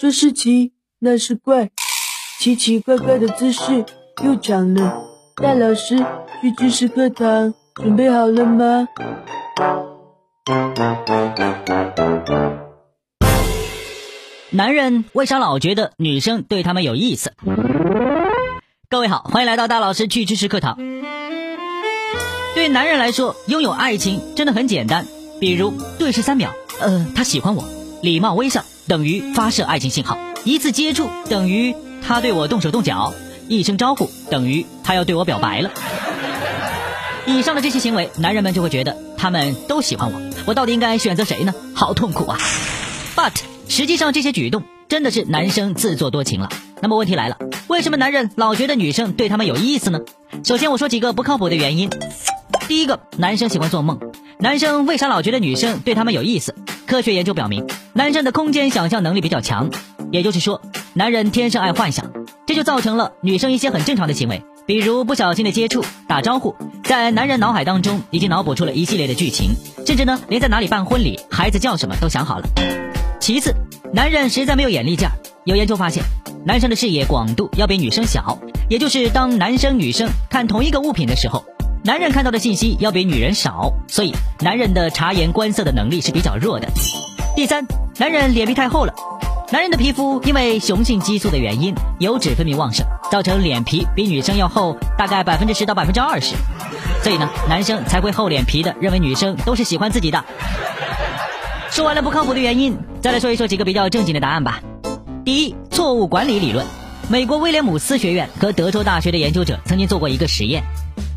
说是奇，那是怪，奇奇怪怪的姿势又长了。大老师去知识课堂，准备好了吗？男人为啥老觉得女生对他们有意思？各位好，欢迎来到大老师去知识课堂。对男人来说，拥有爱情真的很简单，比如对视三秒，呃，他喜欢我；礼貌微笑等于发射爱情信号；一次接触等于他对我动手动脚；一声招呼等于他要对我表白了。以上的这些行为，男人们就会觉得他们都喜欢我，我到底应该选择谁呢？好痛苦啊！But 实际上这些举动真的是男生自作多情了。那么问题来了，为什么男人老觉得女生对他们有意思呢？首先我说几个不靠谱的原因。第一个，男生喜欢做梦。男生为啥老觉得女生对他们有意思？科学研究表明，男生的空间想象能力比较强，也就是说，男人天生爱幻想，这就造成了女生一些很正常的行为。比如不小心的接触、打招呼，在男人脑海当中已经脑补出了一系列的剧情，甚至呢，连在哪里办婚礼、孩子叫什么都想好了。其次，男人实在没有眼力劲儿。有研究发现，男生的视野广度要比女生小，也就是当男生女生看同一个物品的时候，男人看到的信息要比女人少，所以男人的察言观色的能力是比较弱的。第三，男人脸皮太厚了。男人的皮肤因为雄性激素的原因，油脂分泌旺盛，造成脸皮比女生要厚大概百分之十到百分之二十，所以呢，男生才会厚脸皮的认为女生都是喜欢自己的。说完了不靠谱的原因，再来说一说几个比较正经的答案吧。第一，错误管理理论。美国威廉姆斯学院和德州大学的研究者曾经做过一个实验，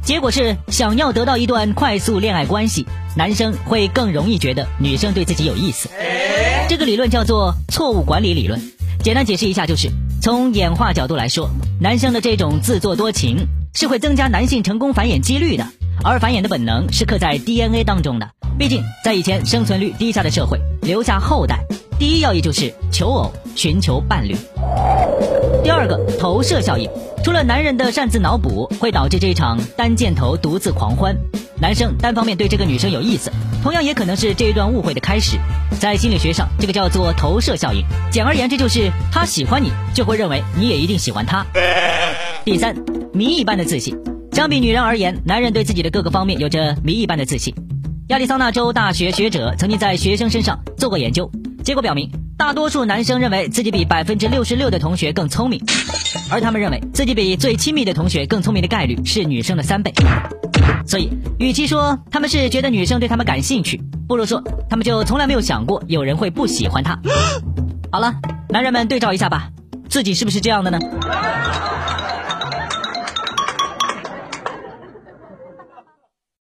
结果是想要得到一段快速恋爱关系，男生会更容易觉得女生对自己有意思。这个理论叫做错误管理理论。简单解释一下，就是从演化角度来说，男生的这种自作多情是会增加男性成功繁衍几率的，而繁衍的本能是刻在 DNA 当中的。毕竟在以前生存率低下的社会，留下后代第一要义就是求偶，寻求伴侣。第二个投射效应，除了男人的擅自脑补会导致这一场单箭头独自狂欢，男生单方面对这个女生有意思。同样也可能是这一段误会的开始，在心理学上，这个叫做投射效应。简而言之，就是他喜欢你，就会认为你也一定喜欢他。第三，谜一般的自信。相比女人而言，男人对自己的各个方面有着谜一般的自信。亚利桑那州大学学者曾经在学生身上做过研究，结果表明，大多数男生认为自己比百分之六十六的同学更聪明，而他们认为自己比最亲密的同学更聪明的概率是女生的三倍。所以，与其说他们是觉得女生对他们感兴趣，不如说他们就从来没有想过有人会不喜欢他。好了，男人们对照一下吧，自己是不是这样的呢？